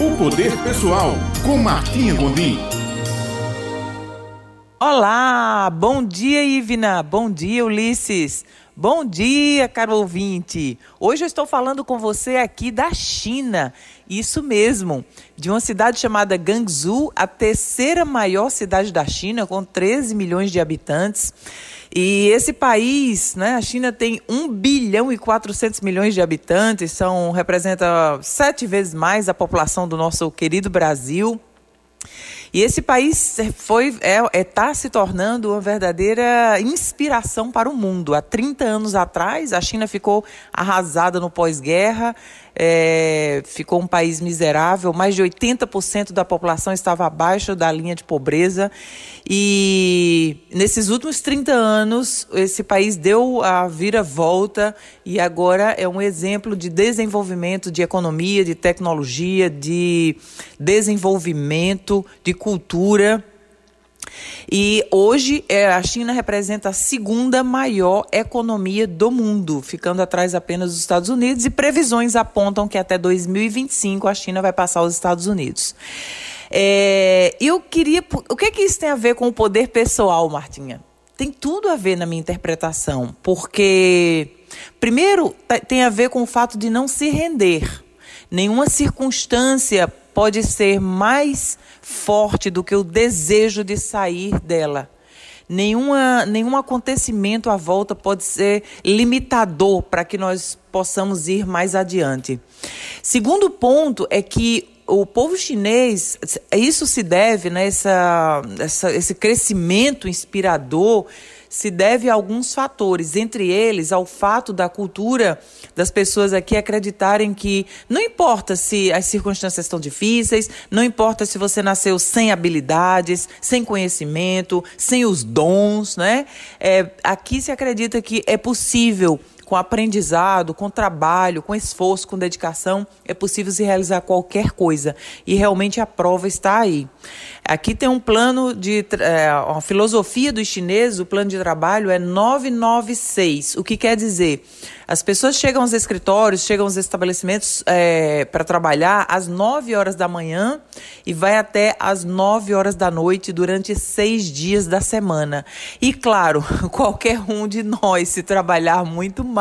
O Poder Pessoal, com Martinha Gondim. Olá, bom dia Ivna, bom dia Ulisses, bom dia caro ouvinte. Hoje eu estou falando com você aqui da China, isso mesmo, de uma cidade chamada Guangzhou, a terceira maior cidade da China, com 13 milhões de habitantes. E esse país, né, a China tem 1 bilhão e 400 milhões de habitantes, são, representa sete vezes mais a população do nosso querido Brasil. E esse país foi está é, é, tá se tornando uma verdadeira inspiração para o mundo. Há 30 anos atrás, a China ficou arrasada no pós-guerra, é, ficou um país miserável, mais de 80% da população estava abaixo da linha de pobreza. E nesses últimos 30 anos, esse país deu a vira-volta e agora é um exemplo de desenvolvimento de economia, de tecnologia, de desenvolvimento, de cultura. E hoje é, a China representa a segunda maior economia do mundo, ficando atrás apenas dos Estados Unidos, e previsões apontam que até 2025 a China vai passar os Estados Unidos. É, eu queria. O que, é que isso tem a ver com o poder pessoal, Martinha? Tem tudo a ver na minha interpretação, porque, primeiro, tem a ver com o fato de não se render. Nenhuma circunstância pode ser mais forte do que o desejo de sair dela. Nenhuma, nenhum acontecimento à volta pode ser limitador para que nós possamos ir mais adiante. Segundo ponto é que o povo chinês, isso se deve, né, essa, essa, esse crescimento inspirador se deve a alguns fatores, entre eles ao fato da cultura das pessoas aqui acreditarem que não importa se as circunstâncias estão difíceis, não importa se você nasceu sem habilidades, sem conhecimento, sem os dons, né? É, aqui se acredita que é possível com aprendizado, com trabalho, com esforço, com dedicação, é possível se realizar qualquer coisa. E realmente a prova está aí. Aqui tem um plano de. É, a filosofia dos chineses, o plano de trabalho é 996. O que quer dizer? As pessoas chegam aos escritórios, chegam aos estabelecimentos é, para trabalhar às 9 horas da manhã e vai até às 9 horas da noite durante seis dias da semana. E claro, qualquer um de nós, se trabalhar muito mais,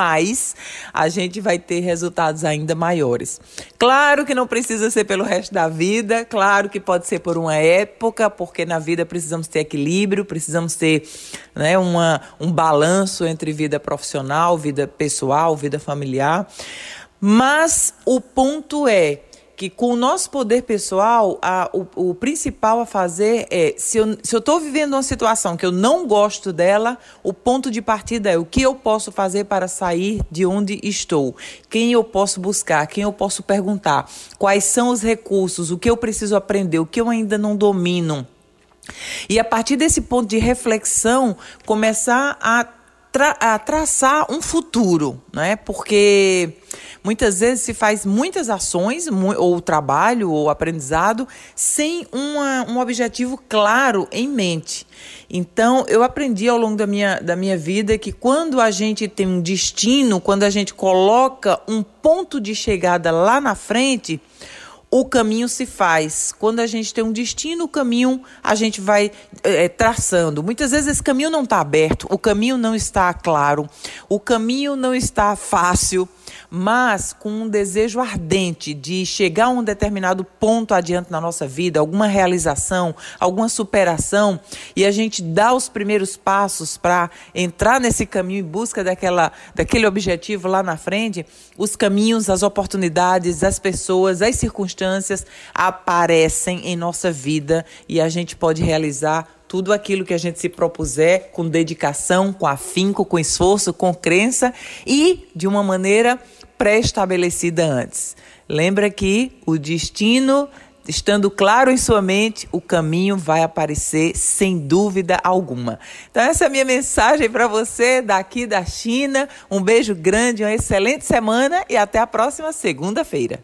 a gente vai ter resultados ainda maiores. Claro que não precisa ser pelo resto da vida, claro que pode ser por uma época, porque na vida precisamos ter equilíbrio, precisamos ter né, uma, um balanço entre vida profissional, vida pessoal, vida familiar. Mas o ponto é que com o nosso poder pessoal, a, o, o, principal a fazer é, se eu estou vivendo uma situação que eu não gosto dela, o ponto de partida é o que eu posso fazer para sair de onde estou, quem eu posso buscar, quem eu posso perguntar, quais são os recursos, o que eu preciso aprender, o que eu ainda não domino. E a partir desse ponto de reflexão, começar a tra a traçar um futuro, né? Porque muitas vezes se faz muitas ações, ou trabalho, ou aprendizado, sem uma, um objetivo claro em mente. Então, eu aprendi ao longo da minha, da minha vida que quando a gente tem um destino, quando a gente coloca um ponto de chegada lá na frente, o caminho se faz. Quando a gente tem um destino, o caminho a gente vai é, traçando. Muitas vezes esse caminho não está aberto, o caminho não está claro, o caminho não está fácil mas com um desejo ardente de chegar a um determinado ponto adiante na nossa vida, alguma realização, alguma superação, e a gente dá os primeiros passos para entrar nesse caminho em busca daquela, daquele objetivo lá na frente, os caminhos, as oportunidades, as pessoas, as circunstâncias aparecem em nossa vida e a gente pode realizar tudo aquilo que a gente se propuser com dedicação, com afinco, com esforço, com crença e de uma maneira pré-estabelecida antes. Lembra que o destino, estando claro em sua mente, o caminho vai aparecer sem dúvida alguma. Então, essa é a minha mensagem para você daqui da China. Um beijo grande, uma excelente semana e até a próxima segunda-feira.